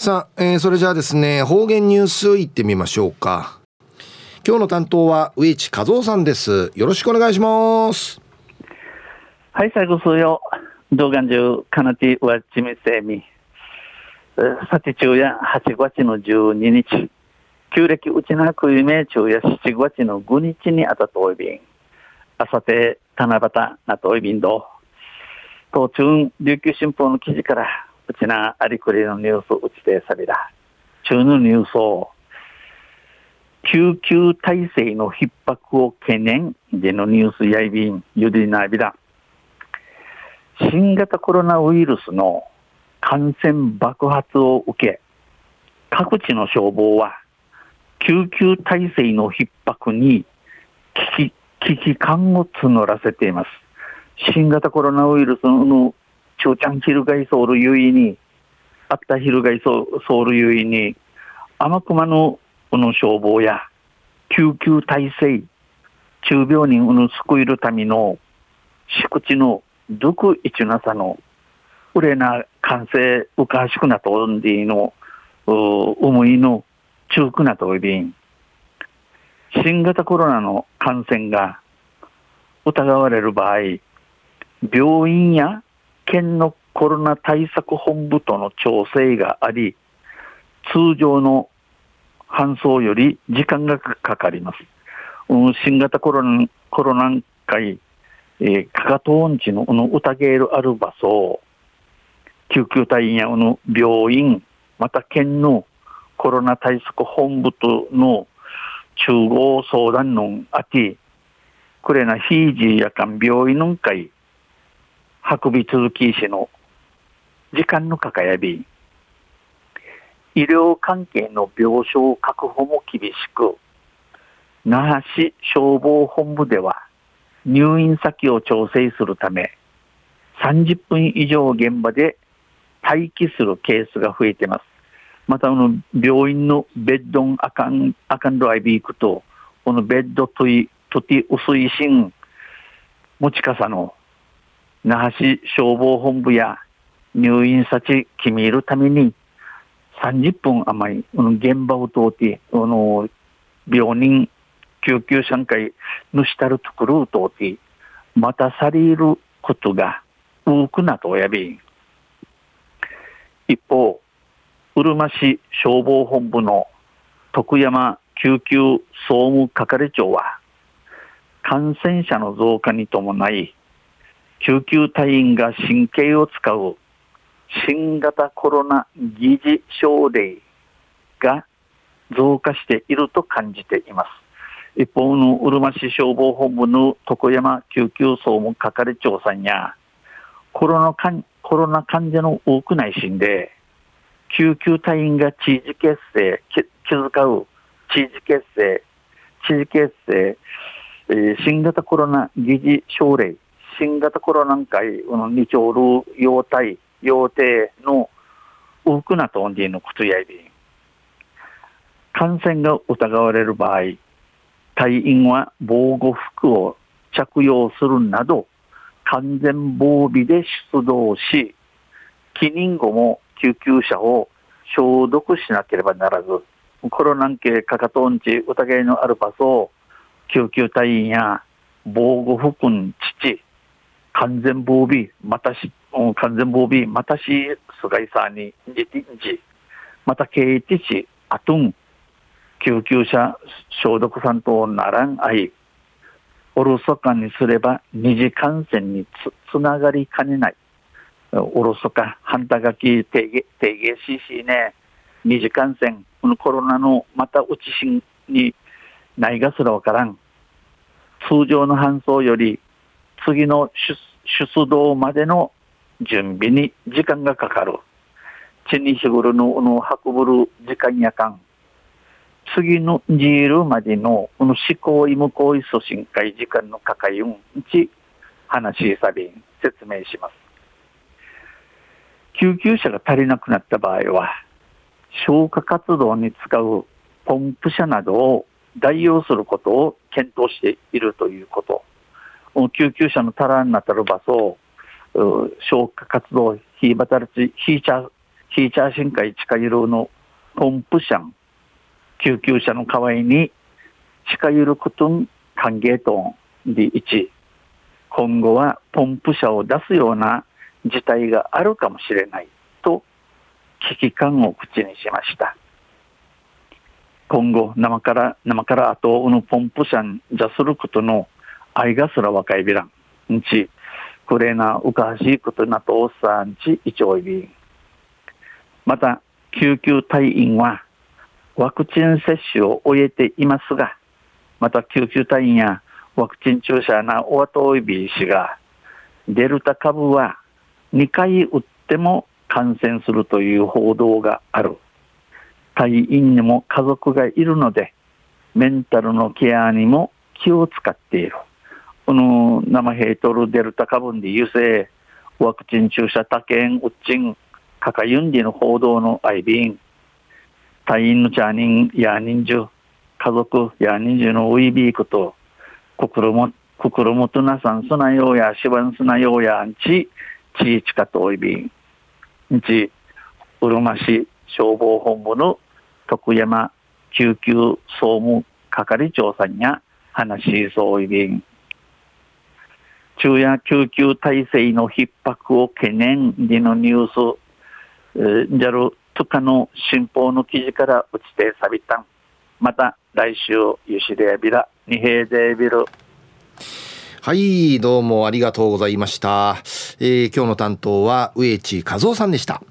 さあ、えー、それじゃあですね、方言ニュースいってみましょうか。今日の担当は植地和夫さんです。よろしくお願いします。はい、最後数よ。動画中、かなちわちみせみ。さて中や8月の12日。旧暦うちなくゆめ中や7月の5日にあたといびん。あさて、七夕なといびんど。東中琉球新報の記事からうちなありくりのニュースうちてさびら。中のニュースを、救急体制の逼迫を懸念でのニュースやいびん、ゆりなびら。新型コロナウイルスの感染爆発を受け、各地の消防は救急体制の逼迫に危機危機感を募らせています。新型コロナウイルスの長ちゃんヒルガイソール優位に、あったヒルガイソール優位に、天熊のこの消防や救急体制、中病人を救えるための敷地のどく一なさの、うれな感染うかしくなとんでの、思いの中くなといびん。新型コロナの感染が疑われる場合、病院や県のコロナ対策本部との調整があり、通常の搬送より時間がかかります。新型コロナコロナ会、えー、かかとんちののうたげるある場所、救急隊員やの病院、また県のコロナ対策本部との中合相談のあて、くれなひいじやかん病院の会、運び続きしの時間のかかやび、医療関係の病床確保も厳しく、那覇市消防本部では入院先を調整するため、30分以上現場で待機するケースが増えています。また、あの病院のベッドンアカン、アカンドアイビークと、このベッドとい、とて薄い芯、持ち傘の那覇市消防本部や入院先決めるために30分余り、この現場を通って、この病人、救急車会のしたるところを通って、待たされることが多くなとやび。一方、うるま市消防本部の徳山救急総務係長は、感染者の増加に伴い、救急隊員が神経を使う新型コロナ疑似症例が増加していると感じています。一方のうるま市消防本部の徳山救急総務係長さんやコロナ患者の多くないしんで救急隊員が地域結成気遣う地域結成地域結成、えー、新型コロナ疑似症例新型コロナ会の二丁ル様態要定の多くなとんでのことやいび。感染が疑われる場合隊員は防護服を着用するなど完全防備で出動し帰任後も救急車を消毒しなければならずコロナ系かかとんち疑いのある場所を救急隊員や防護服ん父完全防備、またし、完全防備、またし、菅井さんに、じてんじ、また、けいてち、あとん、救急車消毒さんとならんあい、おろそかにすれば二次感染につつながりかねない。おろそか、反対書き、定義、定義ししね、二次感染、このコロナのまたうちしんにないがすらわからん。通常の搬送より次の出動までの準備に時間がかかる。地にしぐるのの運ぶる時間やかん。次のジールまでのこの思考意向こういそ深海時間のかかいんち話しさびん説明します。救急車が足りなくなった場合は消火活動に使うポンプ車などを代用することを検討しているということ。救急車の足らんなったる場所を消火活動、火働き、火ちゃ、ヒーチャー深海近ゆるのポンプ車救急車の代わりに近ゆることん歓迎とんで1今後はポンプ車を出すような事態があるかもしれないと危機感を口にしました。今後、生から、生から後をのポンプ車にじゃすることの愛がすら若いびらん。んち、くれなうかはしいことなとおっさんちいちょいびん。また、救急隊員はワクチン接種を終えていますが、また救急隊員やワクチン注射なおわといびしが、デルタ株は2回打っても感染するという報道がある。隊員にも家族がいるので、メンタルのケアにも気を使っている。この生ヘイトルデルタ株で優勢、ワクチン注射他県ウッチン、カカユンディの報道の愛便、隊員のチャーニンや人数、家族や人数のウイビークと、心も、心もとなさんすなようや、しばんすなようやんち、ちいちかとおいびん。んち、うるま市消防本部の徳山救急総務係長さんや話しそういびん。昼夜救急体制の逼迫を懸念でのニュース、えー、じゃるとかの新報の記事から打ちてさびたん。また来週、ゆしでびら、にへでびる。はい、どうもありがとうございました。えー、今日の担当は植地和夫さんでした。